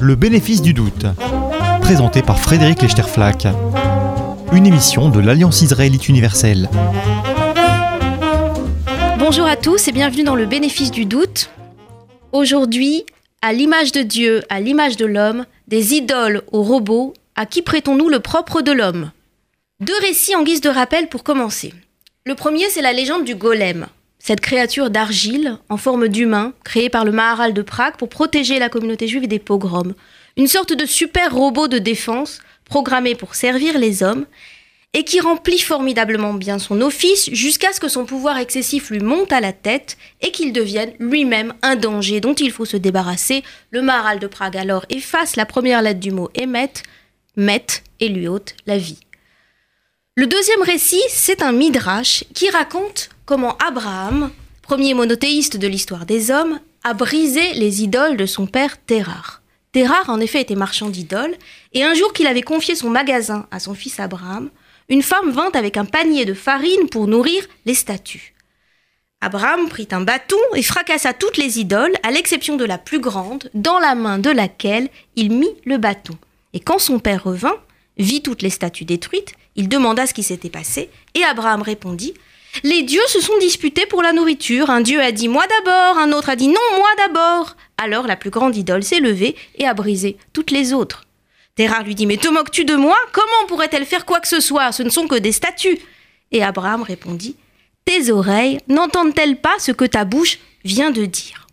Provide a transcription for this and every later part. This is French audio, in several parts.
Le bénéfice du doute, présenté par Frédéric Lechterflack, une émission de l'Alliance israélite universelle. Bonjour à tous et bienvenue dans le bénéfice du doute. Aujourd'hui, à l'image de Dieu, à l'image de l'homme, des idoles aux robots, à qui prêtons-nous le propre de l'homme? Deux récits en guise de rappel pour commencer. Le premier, c'est la légende du golem, cette créature d'argile en forme d'humain créée par le Maharal de Prague pour protéger la communauté juive des pogroms. Une sorte de super robot de défense programmé pour servir les hommes et qui remplit formidablement bien son office jusqu'à ce que son pouvoir excessif lui monte à la tête et qu'il devienne lui-même un danger dont il faut se débarrasser. Le Maharal de Prague alors efface la première lettre du mot émet, met et lui ôte la vie. Le deuxième récit, c'est un midrash qui raconte comment Abraham, premier monothéiste de l'histoire des hommes, a brisé les idoles de son père Terrar. Terrar en effet était marchand d'idoles, et un jour qu'il avait confié son magasin à son fils Abraham, une femme vint avec un panier de farine pour nourrir les statues. Abraham prit un bâton et fracassa toutes les idoles, à l'exception de la plus grande, dans la main de laquelle il mit le bâton. Et quand son père revint, vit toutes les statues détruites, il demanda ce qui s'était passé, et Abraham répondit Les dieux se sont disputés pour la nourriture. Un dieu a dit Moi d'abord, un autre a dit Non, moi d'abord. Alors la plus grande idole s'est levée et a brisé toutes les autres. Terrar lui dit Mais te moques-tu de moi? Comment pourrait-elle faire quoi que ce soit? Ce ne sont que des statues. Et Abraham répondit Tes oreilles n'entendent-elles pas ce que ta bouche vient de dire?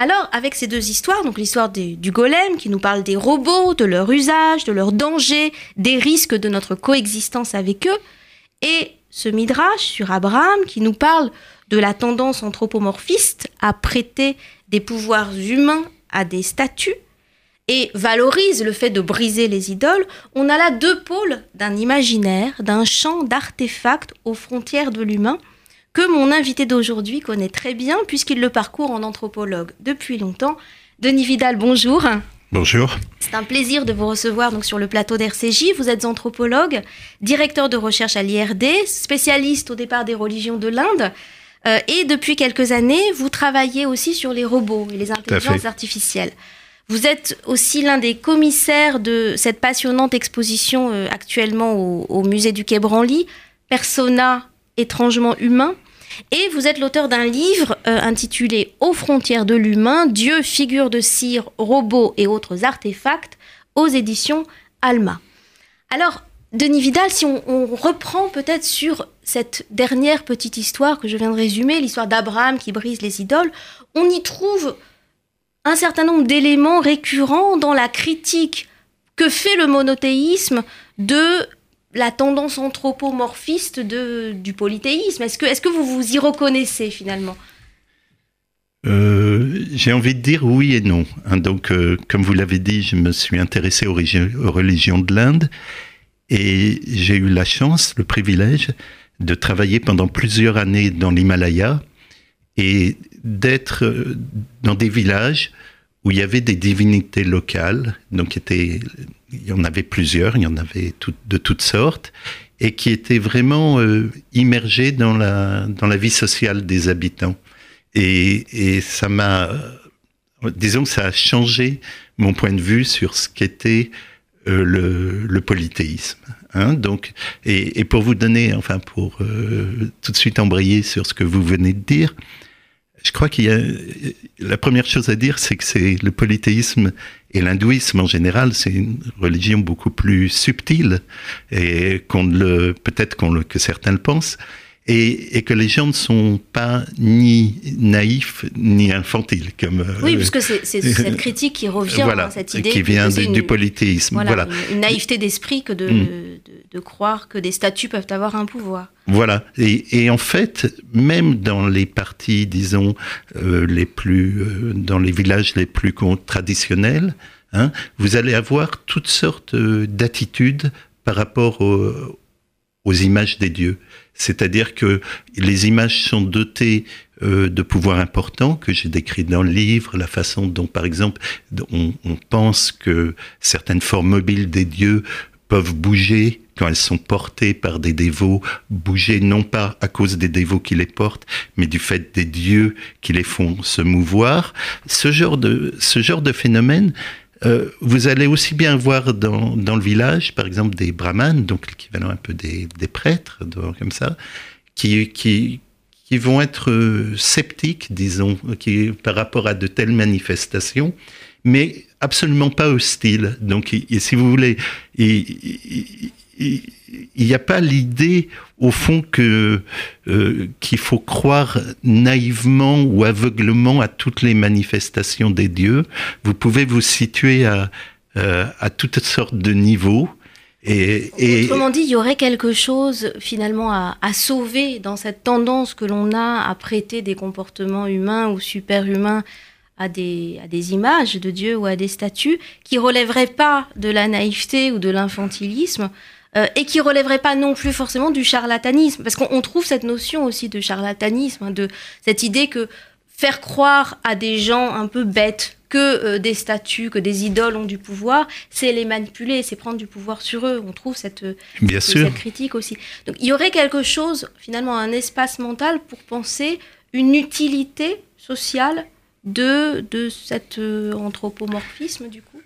Alors, avec ces deux histoires, donc l'histoire du, golem qui nous parle des robots, de leur usage, de leur danger, des risques de notre coexistence avec eux, et ce midrash sur Abraham qui nous parle de la tendance anthropomorphiste à prêter des pouvoirs humains à des statues, et valorise le fait de briser les idoles, on a là deux pôles d'un imaginaire, d'un champ d'artefacts aux frontières de l'humain que mon invité d'aujourd'hui connaît très bien puisqu'il le parcourt en anthropologue depuis longtemps. Denis Vidal, bonjour. Bonjour. C'est un plaisir de vous recevoir donc sur le plateau d'RCJ. Vous êtes anthropologue, directeur de recherche à l'IRD, spécialiste au départ des religions de l'Inde. Euh, et depuis quelques années, vous travaillez aussi sur les robots et les intelligences artificielles. Vous êtes aussi l'un des commissaires de cette passionnante exposition euh, actuellement au, au, musée du Quai Branly, Persona étrangement humain. Et vous êtes l'auteur d'un livre euh, intitulé Aux frontières de l'humain, Dieu, figure de cire, robots et autres artefacts, aux éditions Alma. Alors, Denis Vidal, si on, on reprend peut-être sur cette dernière petite histoire que je viens de résumer, l'histoire d'Abraham qui brise les idoles, on y trouve un certain nombre d'éléments récurrents dans la critique que fait le monothéisme de la tendance anthropomorphiste du polythéisme. Est-ce que, vous vous y reconnaissez finalement? Euh, J'ai envie de dire oui et non. Hein, donc, euh, comme vous l'avez dit, je me suis intéressé aux, aux religions de l'Inde et j'ai eu la chance, le privilège de travailler pendant plusieurs années dans l'Himalaya et d'être euh, dans des villages où il y avait des divinités locales, donc était, il y en avait plusieurs, il y en avait de toutes sortes, et qui étaient vraiment euh, immergés dans la, dans la vie sociale des habitants. Et, et ça m'a, disons que ça a changé mon point de vue sur ce qu'était euh, le, le, polythéisme. Hein, donc, et, et, pour vous donner, enfin, pour euh, tout de suite embrayer sur ce que vous venez de dire, je crois qu'il y a la première chose à dire, c'est que c'est le polythéisme et l'hindouisme en général, c'est une religion beaucoup plus subtile et qu'on le peut-être qu'on le que certains le pensent. Et, et, que les gens ne sont pas ni naïfs ni infantiles. Comme, oui, parce que c'est cette critique qui revient voilà, à cette idée. Qui vient du, une, du polythéisme. Voilà, voilà. Une, une, naïveté d'esprit que de, mm. de, de, croire que des statues peuvent avoir un pouvoir. Voilà. Et, et en fait, même dans les parties, disons, euh, les plus. Euh, dans les villages les plus traditionnels, hein, vous allez avoir toutes sortes euh, d'attitudes par rapport au, aux images des dieux. C'est-à-dire que les images sont dotées euh, de pouvoirs importants que j'ai décrits dans le livre, la façon dont, par exemple, on, on, pense que certaines formes mobiles des dieux peuvent bouger quand elles sont portées par des dévots, bouger non pas à cause des dévots qui les portent, mais du fait des dieux qui les font se mouvoir. Ce genre de, ce genre de phénomène, euh, vous allez aussi bien voir dans, dans, le village, par exemple, des brahmanes, donc l'équivalent un peu des, des prêtres, comme ça, qui, qui, qui vont être euh, sceptiques, disons, qui, par rapport à de telles manifestations, mais absolument pas hostiles. Donc, si vous voulez, il n'y a pas l'idée, au fond, que euh, qu'il faut croire naïvement ou aveuglement à toutes les manifestations des dieux. Vous pouvez vous situer à, euh, à toutes sortes de niveaux. Et, et, Autrement dit, il y aurait quelque chose finalement à, sauver dans cette tendance que l'on a à prêter des comportements humains ou superhumains à des, à des images de Dieu ou à des statues qui relèveraient pas de la naïveté ou de l'infantilisme euh, et qui relèveraient pas non plus forcément du charlatanisme. Parce qu'on trouve cette notion aussi de charlatanisme, hein, de cette idée que faire croire à des gens un peu bêtes que euh, des statues, que des idoles ont du pouvoir, c'est les manipuler, c'est prendre du pouvoir sur eux. On trouve cette, Bien cette, cette critique aussi. Donc il y aurait quelque chose, finalement, un espace mental pour penser une utilité sociale de, de cet euh, anthropomorphisme, du coup?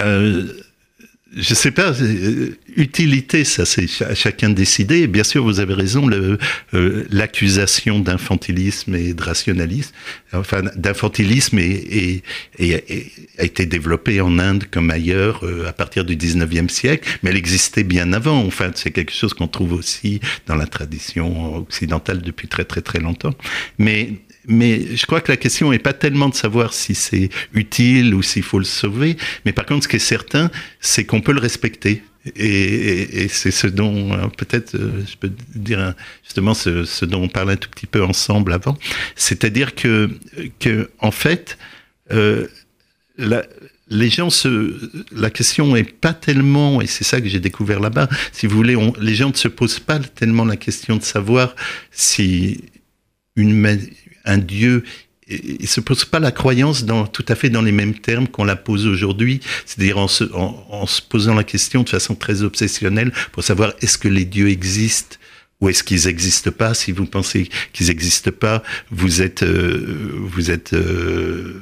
Euh, je sais pas, euh, utilité, ça c'est chacun de décider. bien sûr, vous avez raison, euh, l'accusation d'infantilisme et de rationalisme, enfin d'infantilisme et, a été développée en Inde comme ailleurs euh, à partir du 19e siècle, mais elle existait bien avant. Enfin, c'est quelque chose qu'on trouve aussi dans la tradition occidentale depuis très très très longtemps. Mais mais je crois que la question n'est pas tellement de savoir si c'est utile ou s'il faut le sauver, mais par contre, ce qui est certain, c'est qu'on peut le respecter. Et, c'est ce dont, euh, peut-être, euh, je peux dire justement ce, dont on parlait un tout petit peu ensemble avant, c'est-à-dire que, que, en fait, euh, la, les gens se, la question est pas tellement, et c'est ça que j'ai découvert là-bas, si vous voulez, les gens ne se posent pas tellement la question de savoir si une, un Dieu il se pose pas la croyance dans, tout à fait dans les mêmes termes qu'on la pose aujourd'hui, c'est-à-dire en se, en, se posant la question de façon très obsessionnelle pour savoir est-ce que les dieux existent ou est-ce qu'ils n'existent pas Si vous pensez qu'ils n'existent pas, vous êtes, euh, vous êtes, euh,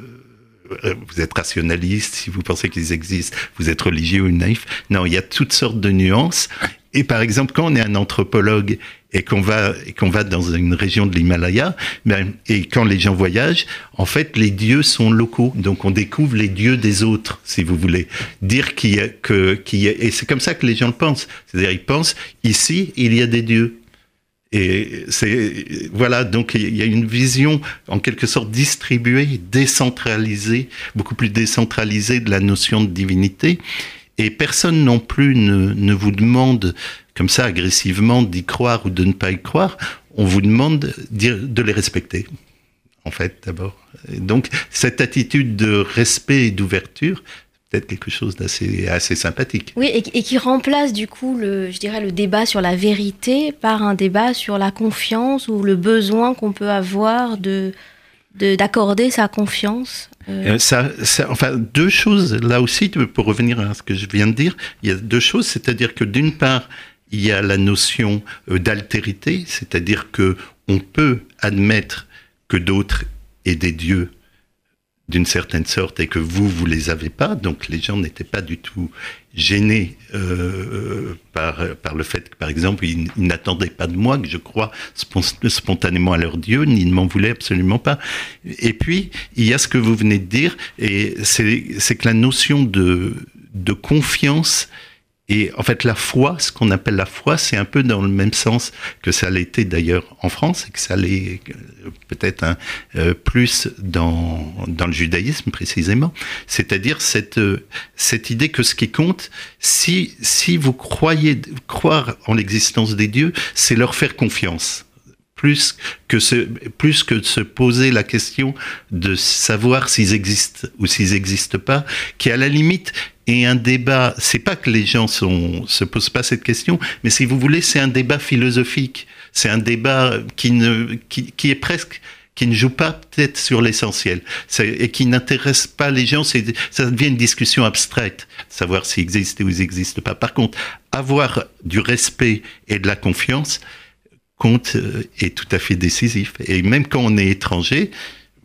vous êtes rationaliste. Si vous pensez qu'ils existent, vous êtes religieux ou naïf. Non, il y a toutes sortes de nuances. Et par exemple, quand on est un anthropologue et qu'on va et qu'on va dans une région de l'Himalaya, ben, et quand les gens voyagent, en fait, les dieux sont locaux. Donc, on découvre les dieux des autres, si vous voulez. Dire qu'il y a que qu'il et c'est comme ça que les gens le pensent. C'est-à-dire, ils pensent ici, il y a des dieux. Et c'est voilà, donc il y a une vision en quelque sorte distribuée, décentralisée, beaucoup plus décentralisée de la notion de divinité. Et personne non plus ne, ne vous demande comme ça agressivement d'y croire ou de ne pas y croire. On vous demande de les respecter, en fait, d'abord. Donc cette attitude de respect et d'ouverture, peut-être quelque chose d'assez assez sympathique. Oui, et, qui remplace du coup, le, je dirais, le débat sur la vérité par un débat sur la confiance ou le besoin qu'on peut avoir de d'accorder sa confiance euh. Euh, ça, enfin, deux choses là aussi, pour revenir à ce que je viens de dire, il y a deux choses, c'est-à-dire que d'une part, il y a la notion euh, d'altérité, c'est-à-dire que on peut admettre que d'autres aient des dieux d'une certaine sorte et que vous, vous les avez pas. Donc les gens n'étaient pas du tout gênés euh, par, par le fait que, par exemple, ils, n'attendaient pas de moi que je crois spontanément à leur Dieu, ni ne m'en voulaient absolument pas. Et puis, il y a ce que vous venez de dire, et c'est que la notion de, de confiance et en fait, la foi, ce qu'on appelle la foi, c'est un peu dans le même sens que ça l'était d'ailleurs en France, et que ça l'est euh, peut-être un euh, plus dans, dans le judaïsme précisément. C'est-à-dire cette, euh, cette idée que ce qui compte, si, si vous croyez, croire en l'existence des dieux, c'est leur faire confiance plus que, se, plus que de se poser la question de savoir s'ils existent ou s'ils n'existent pas, qui à la limite est un débat, c'est pas que les gens sont, se posent pas cette question, mais si vous voulez, c'est un débat philosophique, c'est un débat qui, ne, qui, qui est presque qui ne joue pas peut-être sur l'essentiel et qui n'intéresse pas les gens. Ça devient une discussion abstraite, savoir s'ils existent ou ils n'existent pas. Par contre, avoir du respect et de la confiance compte euh, est tout à fait décisif. Et même quand on est étranger,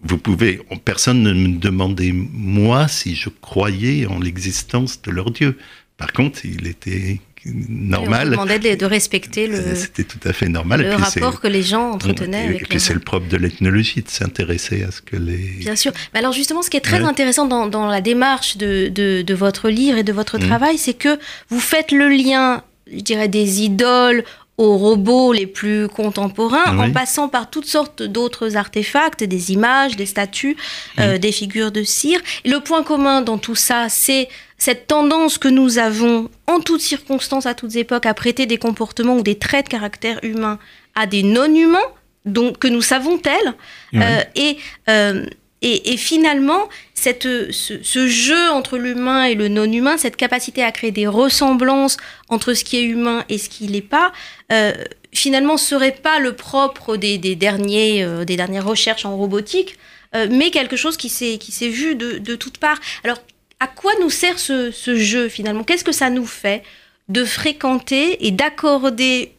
vous pouvez, personne ne me demandait moi si je croyais en l'existence de leur Dieu. Par contre, il était normal. on demandait de, respecter le. Euh, c'était tout à fait normal. Le rapport que les gens entretenaient avec. Et puis c'est le propre de l'ethnologie de s'intéresser à ce que les. Bien sûr. Mais alors justement, ce qui est très intéressant dans, dans, la démarche de, de, de, votre livre et de votre mmh. travail, c'est que vous faites le lien, je dirais, des idoles aux robots les plus contemporains, en passant par toutes sortes d'autres artefacts, des images, des statues, euh, mm. des figures de cire. Et le point commun dans tout ça, c'est cette tendance que nous avons, en toutes circonstances, à toutes époques, à prêter des comportements ou des traits de caractère humain à des non-humains, donc que nous savons tels, euh, et euh, et, finalement, cette, ce, jeu entre l'humain et le non-humain, cette capacité à créer des ressemblances entre ce qui est humain et ce qui l'est pas, euh, finalement, serait pas le propre des, derniers, euh, des dernières recherches en robotique, euh, mais quelque chose qui s'est vu de, de toutes parts. Alors, à quoi nous sert ce, ce jeu finalement? Qu'est-ce que ça nous fait de fréquenter et d'accorder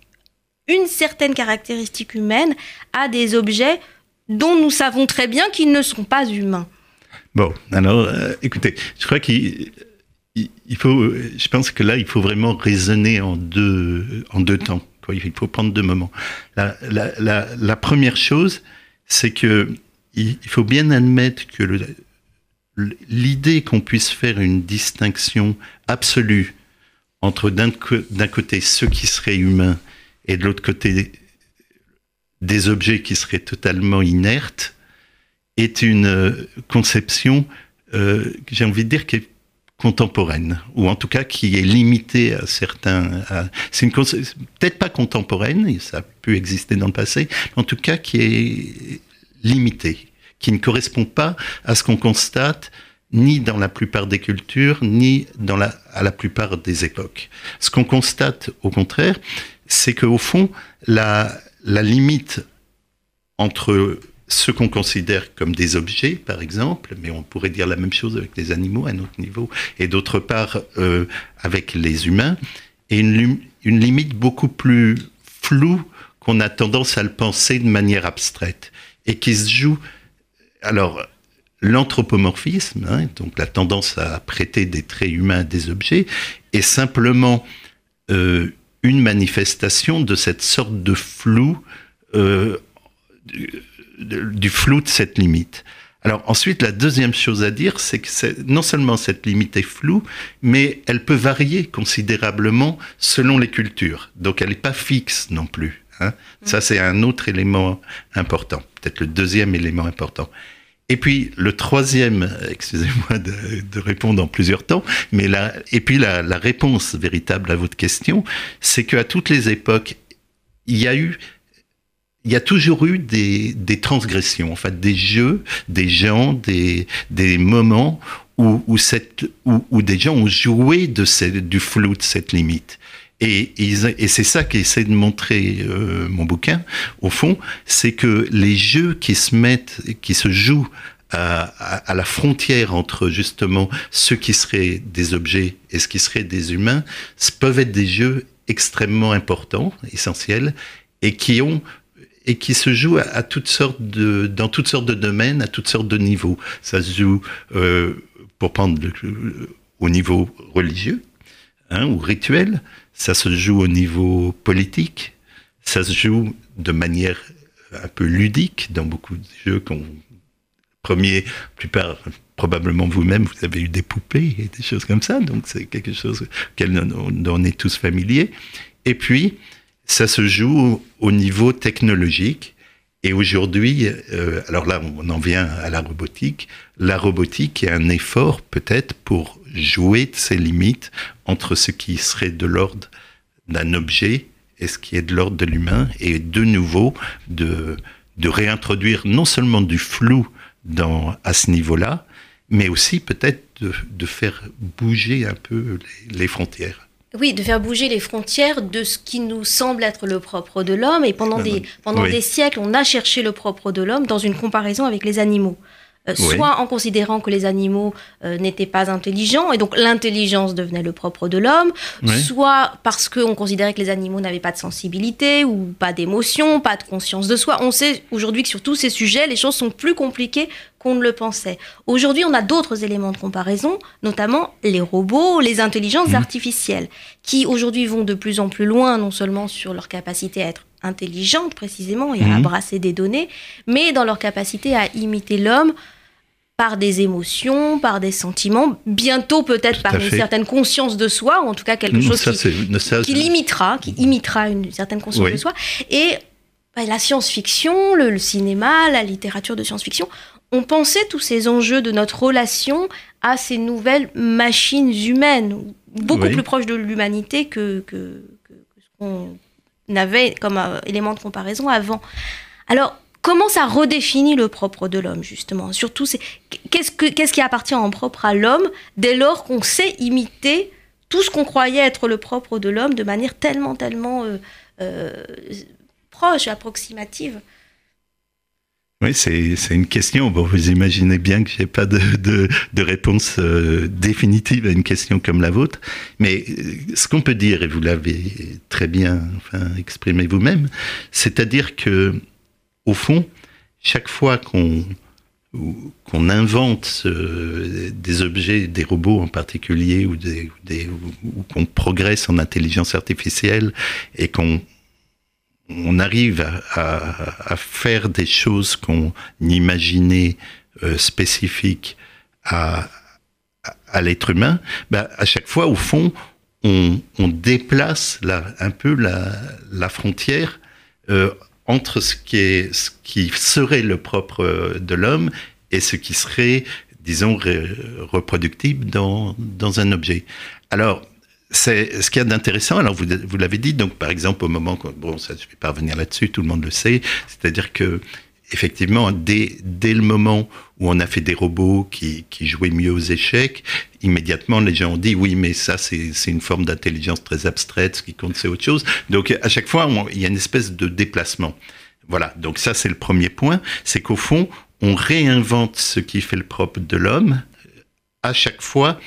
une certaine caractéristique humaine à des objets dont nous savons très bien qu'ils ne sont pas humains. Bon, alors, euh, écoutez, je crois qu'il il faut, je pense que là, il faut vraiment raisonner en deux, en deux temps. Il faut prendre deux moments. La première chose, c'est que il, faut bien admettre que l'idée qu'on puisse faire une distinction absolue entre d'un côté ceux qui seraient humains et de l'autre côté des objets qui seraient totalement inertes est une euh, conception, euh, j'ai envie de dire, qui est contemporaine, ou en tout cas qui est limitée à certains... c'est peut-être pas contemporaine, ça a pu exister dans le passé, mais en tout cas qui est limitée, qui ne correspond pas à ce qu'on constate ni dans la plupart des cultures, ni dans la, à la plupart des époques. Ce qu'on constate, au contraire, c'est qu'au fond, la, la limite entre ce qu'on considère comme des objets, par exemple, mais on pourrait dire la même chose avec les animaux à notre niveau, et d'autre part euh, avec les humains, est une, limite beaucoup plus floue qu'on a tendance à le penser de manière abstraite, et qui se joue... Alors, l'anthropomorphisme, hein, donc la tendance à prêter des traits humains à des objets, est simplement euh, une manifestation de cette sorte de flou, euh, du, flou de cette limite. Alors ensuite, la deuxième chose à dire, c'est que non seulement cette limite est floue, mais elle peut varier considérablement selon les cultures. Donc elle n'est pas fixe non plus. Hein. Ça, c'est un autre élément important, peut-être le deuxième élément important. Et puis le troisième, excusez-moi de, répondre en plusieurs temps, mais là, et puis la, réponse véritable à votre question, c'est qu'à toutes les époques, il y a eu, il y a toujours eu des, transgressions, en fait, des jeux, des gens, des, des moments où, où, cette, des gens ont joué de du flou de cette limite. Et, c'est ça qu'essaie de montrer euh, mon bouquin, au fond, c'est que les jeux qui se mettent, qui se jouent à, la frontière entre justement ceux qui seraient des objets et ce qui seraient des humains, peuvent être des jeux extrêmement importants, essentiels, et qui ont et qui se jouent à, toutes sortes de, dans toutes sortes de domaines, à toutes sortes de niveaux. Ça se joue, euh, pour prendre le, au niveau religieux hein, ou rituel, ça se joue au niveau politique, ça se joue de manière un peu ludique dans beaucoup de jeux qu'on premier, plupart, probablement vous-même, vous avez eu des poupées et des choses comme ça, donc c'est quelque chose auquel on est tous familiers. Et puis, ça se joue au niveau technologique. Et aujourd'hui, euh, alors là, on en vient à la robotique. La robotique est un effort peut-être pour jouer de ces limites entre ce qui serait de l'ordre d'un objet et ce qui est de l'ordre de l'humain, et de nouveau de, de réintroduire non seulement du flou dans, à ce niveau-là, mais aussi peut-être de, de, faire bouger un peu les, les frontières. Oui, de faire bouger les frontières de ce qui nous semble être le propre de l'homme. Et pendant, des, pendant des siècles, on a cherché le propre de l'homme dans une comparaison avec les animaux. Euh, soit en considérant que les animaux euh, n'étaient pas intelligents, et donc l'intelligence devenait le propre de l'homme, soit parce qu'on considérait que les animaux n'avaient pas de sensibilité, ou pas d'émotion, pas de conscience de soi. On sait aujourd'hui que sur tous ces sujets, les choses sont plus compliquées qu'on ne le pensait. Aujourd'hui, on a d'autres éléments de comparaison, notamment les robots, les intelligences mmh. artificielles, qui aujourd'hui vont de plus en plus loin, non seulement sur leur capacité à être intelligentes précisément et à mmh. brasser des données, mais dans leur capacité à imiter l'homme par des émotions, par des sentiments, bientôt peut-être par une certaine conscience de soi, ou en tout cas quelque chose qui, limitera, qui imitera une certaine conscience de soi. Et bah, la science-fiction, le, cinéma, la littérature de science-fiction, ont pensé tous ces enjeux de notre relation à ces nouvelles machines humaines, beaucoup plus proches de l'humanité que, que, que, ce qu'on avait comme euh, élément de comparaison avant. Alors, comment ça redéfinit le propre de l'homme, justement? Surtout, qu'est-ce, qu'est-ce qui appartient en propre à l'homme dès lors qu'on sait imiter tout ce qu'on croyait être le propre de l'homme de manière tellement, tellement euh, euh, proche, approximative? Oui, c'est, une question. Bon, vous imaginez bien que je n'ai pas de, de, réponse euh, définitive à une question comme la vôtre. Mais ce qu'on peut dire, et vous l'avez très bien exprimé vous-même, c'est-à-dire que au fond, chaque fois qu'on qu'on invente des objets, des robots en particulier, ou, des, ou, qu'on progresse en intelligence artificielle et qu'on on arrive à, faire des choses qu'on imaginait euh, spécifiques à, à, l'être humain, bah, à chaque fois, au fond, on, on déplace un peu la, la frontière euh, entre ce qui, est, ce qui serait le propre de l'homme et ce qui serait, disons, reproductible dans, dans un objet. Alors, c'est ce qu'il y a d'intéressant. Alors, vous, vous l'avez dit, donc, par exemple, au moment, bon, ça, je vais pas revenir là-dessus, tout le monde le sait, c'est-à-dire que effectivement, dès, dès le moment où on a fait des robots qui, qui jouaient mieux aux échecs, immédiatement les gens ont dit oui, mais ça c'est une forme d'intelligence très abstraite, ce qui compte c'est autre chose. Donc à chaque fois, il y a une espèce de déplacement. Voilà, donc ça c'est le premier point, c'est qu'au fond, on réinvente ce qui fait le propre de l'homme à chaque fois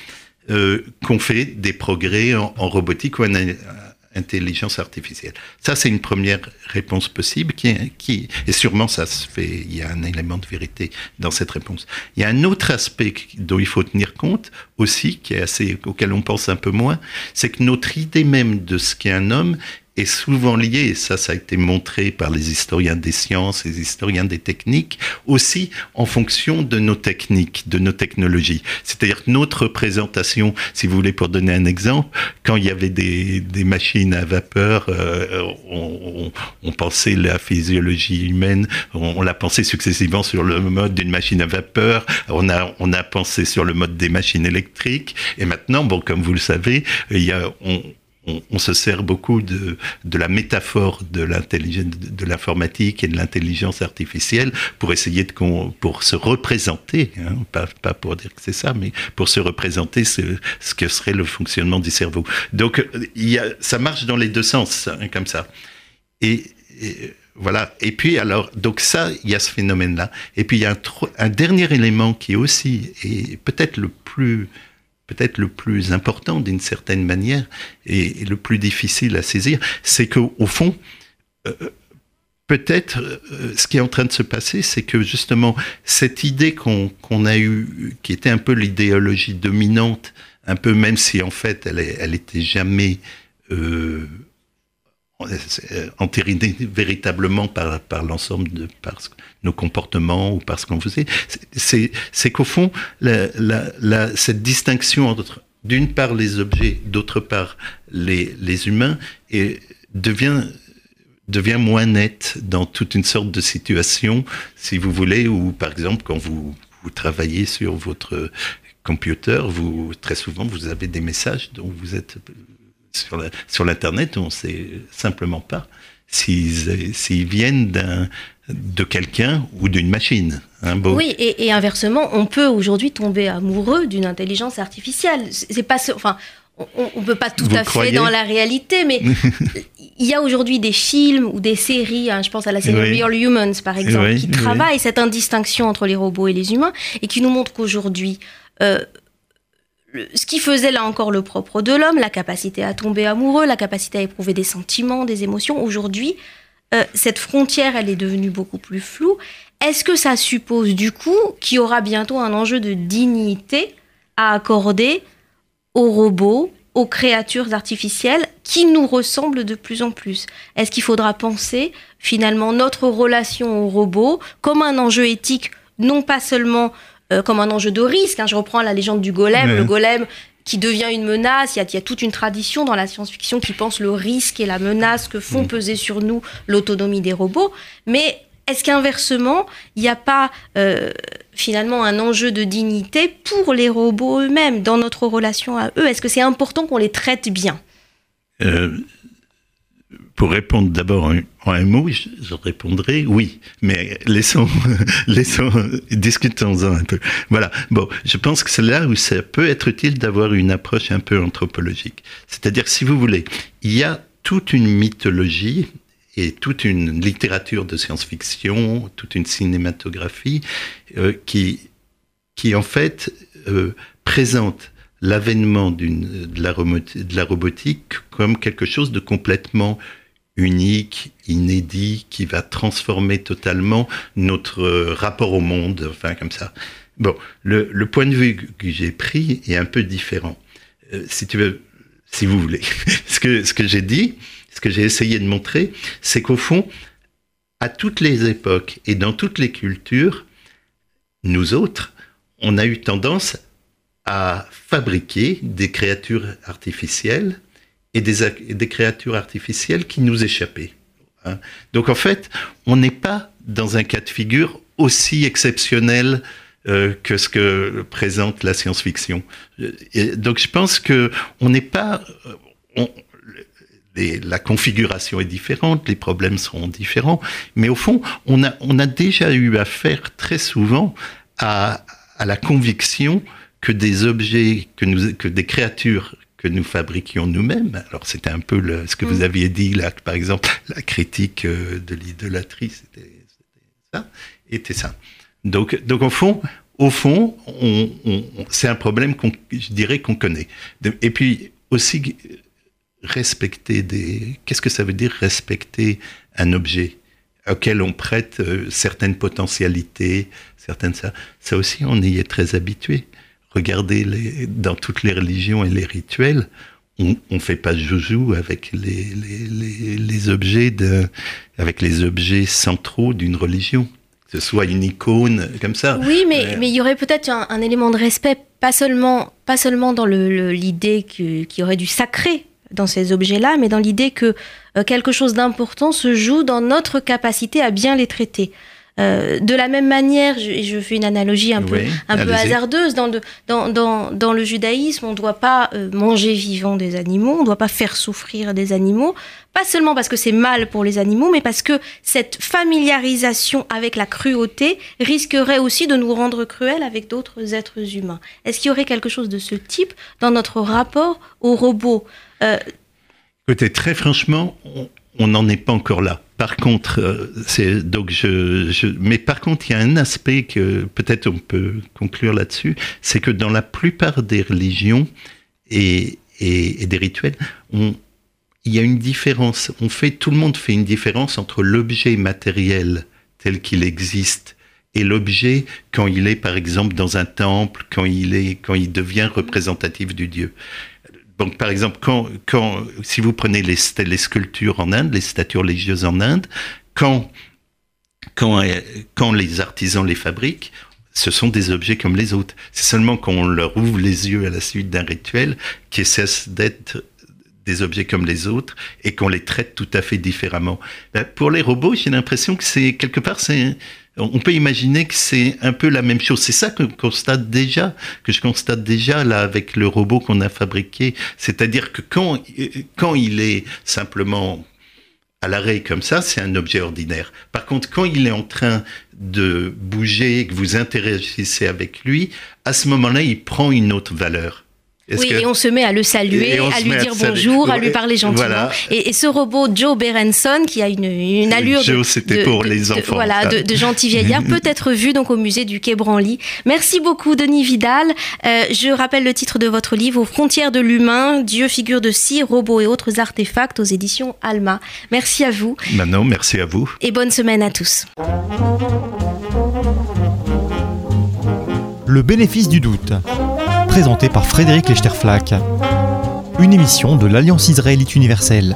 euh, qu'on fait des progrès en, en robotique ou en, intelligence artificielle. Ça, c'est une première réponse possible qui, qui, et sûrement ça se fait, il y a un élément de vérité dans cette réponse. Il y a un autre aspect dont il faut tenir compte aussi, qui est assez, auquel on pense un peu moins, c'est que notre idée même de ce qu'est un homme est souvent lié, et ça, ça a été montré par les historiens des sciences, les historiens des techniques, aussi en fonction de nos techniques, de nos technologies. C'est-à-dire que notre représentation, si vous voulez, pour donner un exemple, quand il y avait des, des machines à vapeur, euh, on, on, pensait la physiologie humaine, on, on l'a pensé successivement sur le mode d'une machine à vapeur, on a, on a pensé sur le mode des machines électriques, et maintenant, bon, comme vous le savez, il y a, on, on, se sert beaucoup de, la métaphore de l'intelligence, de l'informatique et de l'intelligence artificielle pour essayer de pour se représenter, hein, pas, pour dire que c'est ça, mais pour se représenter ce, que serait le fonctionnement du cerveau. Donc il y a, ça marche dans les deux sens, hein, comme ça. Et, voilà. Et puis alors, donc ça, il y a ce phénomène-là. Et puis il y a un, un dernier élément qui est aussi, et peut-être le plus peut-être le plus important d'une certaine manière et, le plus difficile à saisir, c'est qu'au fond, euh, peut-être euh, ce qui est en train de se passer, c'est que justement cette idée qu'on a eue, qui était un peu l'idéologie dominante, un peu même si en fait elle, elle était jamais euh, entériné véritablement par, l'ensemble de nos comportements ou par ce qu'on faisait, c'est qu'au fond, cette distinction entre d'une part les objets, d'autre part les, les humains, et devient devient moins nette dans toute une sorte de situation, si vous voulez, où par exemple quand vous, vous travaillez sur votre computer, vous très souvent vous avez des messages dont vous êtes sur l'internet, on ne sait simplement pas s'ils viennent de quelqu'un ou d'une machine. Hein, oui, et, inversement, on peut aujourd'hui tomber amoureux d'une intelligence artificielle. C'est pas, enfin, on ne peut pas tout à fait dans la réalité, mais il y a aujourd'hui des films ou des séries, hein, je pense à la série Real Humans par exemple, qui travaillent cette indistinction entre les robots et les humains et qui nous montrent qu'aujourd'hui, euh, ce qui faisait là encore le propre de l'homme, la capacité à tomber amoureux, la capacité à éprouver des sentiments, des émotions, aujourd'hui, euh, cette frontière, elle est devenue beaucoup plus floue. Est-ce que ça suppose du coup qu'il y aura bientôt un enjeu de dignité à accorder aux robots, aux créatures artificielles qui nous ressemblent de plus en plus? Est-ce qu'il faudra penser finalement notre relation aux robots comme un enjeu éthique, non pas seulement euh, comme un enjeu de risque hein, Je reprends la légende du golem, le golem qui devient une menace. Il y, a, toute une tradition dans la science-fiction qui pense le risque et la menace que font mm. peser sur nous l'autonomie des robots. Mais est-ce qu'inversement, il n'y a pas euh, finalement un enjeu de dignité pour les robots eux-mêmes dans notre relation à eux? Est-ce que c'est important qu'on les traite bien? Euh, Pour répondre d'abord en, un mot, je, répondrai oui, mais laissons, laissons discutons-en un peu. Voilà. Bon, je pense que c'est là où ça peut être utile d'avoir une approche un peu anthropologique. C'est-à-dire, si vous voulez, il y a toute une mythologie et toute une littérature de science-fiction, toute une cinématographie euh, qui, qui en fait euh, présente l'avènement de la, de la robotique comme quelque chose de complètement unique, inédit, qui va transformer totalement notre rapport au monde, enfin comme ça. Bon, le, le point de vue que j'ai pris est un peu différent. Euh, si tu veux, si vous voulez, ce que, ce que j'ai dit, ce que j'ai essayé de montrer, c'est qu'au fond, à toutes les époques et dans toutes les cultures, nous autres, on a eu tendance à fabriquer des créatures artificielles et des, créatures artificielles qui nous échappaient. Hein. Donc en fait, on n'est pas dans un cas de figure aussi exceptionnel euh, que ce que présente la science-fiction. Donc je pense que on n'est pas, la configuration est différente, les problèmes seront différents, mais au fond, on a, déjà eu affaire très souvent à, la conviction que des objets, que des créatures que nous fabriquions nous-mêmes. Alors c'était un peu le, ce que vous mm. aviez dit là, par exemple, la critique euh, de l'idolâtrie, c'était ça, était ça. Donc, donc au fond, au fond, on, on, c'est un problème qu'on, je dirais qu'on connaît. Et puis aussi respecter des. Qu'est-ce que ça veut dire respecter un objet auquel on prête euh, certaines potentialités, certaines ça. Ça aussi, on y est très habitué. Regardez les, dans toutes les religions et les rituels, on, ne fait pas joujou avec les, les, les, objets de, avec les objets centraux d'une religion. Que ce soit une icône comme ça. Oui, mais mais il y aurait peut-être un, élément de respect, pas seulement pas seulement dans l'idée qu'il y aurait du sacré dans ces objets-là, mais dans l'idée que euh, quelque chose d'important se joue dans notre capacité à bien les traiter. Euh, de la même manière, je, je fais une analogie un peu, un peu hasardeuse, dans le, dans, dans, dans le judaïsme, on ne doit pas euh, manger vivant des animaux, on ne doit pas faire souffrir des animaux, pas seulement parce que c'est mal pour les animaux, mais parce que cette familiarisation avec la cruauté risquerait aussi de nous rendre cruels avec d'autres êtres humains. Est-ce qu'il y aurait quelque chose de ce type dans notre rapport aux robots euh, Écoutez, très franchement, on n'en est pas encore là. Par contre, euh, c'est donc je, mais par contre, il y a un aspect que peut-être on peut conclure là-dessus, c'est que dans la plupart des religions et, et, des rituels, on, il y a une différence. On fait, tout le monde fait une différence entre l'objet matériel tel qu'il existe et l'objet quand il est, par exemple, dans un temple, quand il est, quand il devient représentatif du Dieu. Donc, par exemple, quand, quand, si vous prenez les, les sculptures en Inde, les statues religieuses en Inde, quand, quand, quand les artisans les fabriquent, ce sont des objets comme les autres. C'est seulement quand on leur ouvre les yeux à la suite d'un rituel qu'ils cessent d'être des objets comme les autres et qu'on les traite tout à fait différemment. Ben, pour les robots, j'ai l'impression que c'est quelque part, c'est on peut imaginer que c'est un peu la même chose. C'est ça que je constate déjà, que je constate déjà là avec le robot qu'on a fabriqué. C'est-à-dire que quand, quand il est simplement à l'arrêt comme ça, c'est un objet ordinaire. Par contre, quand il est en train de bouger, que vous interagissez avec lui, à ce moment-là, il prend une autre valeur. Oui, et on se met à le saluer, à lui dire bonjour, à lui parler gentiment. Et, ce robot Joe Berenson, qui a une, une allure Joe, c'était pour les enfants. voilà, de, gentil vieillard, peut être vu donc au musée du Quai Branly. Merci beaucoup, Denis Vidal. Euh, je rappelle le titre de votre livre, Aux frontières de l'humain, Dieu, figure de cire, robots et autres artefacts aux éditions Alma. Merci à vous. Manon, merci à vous. Et bonne semaine à tous. Le bénéfice du doute présenté par Frédéric Lechterflack. Une émission de l'Alliance israélite universelle.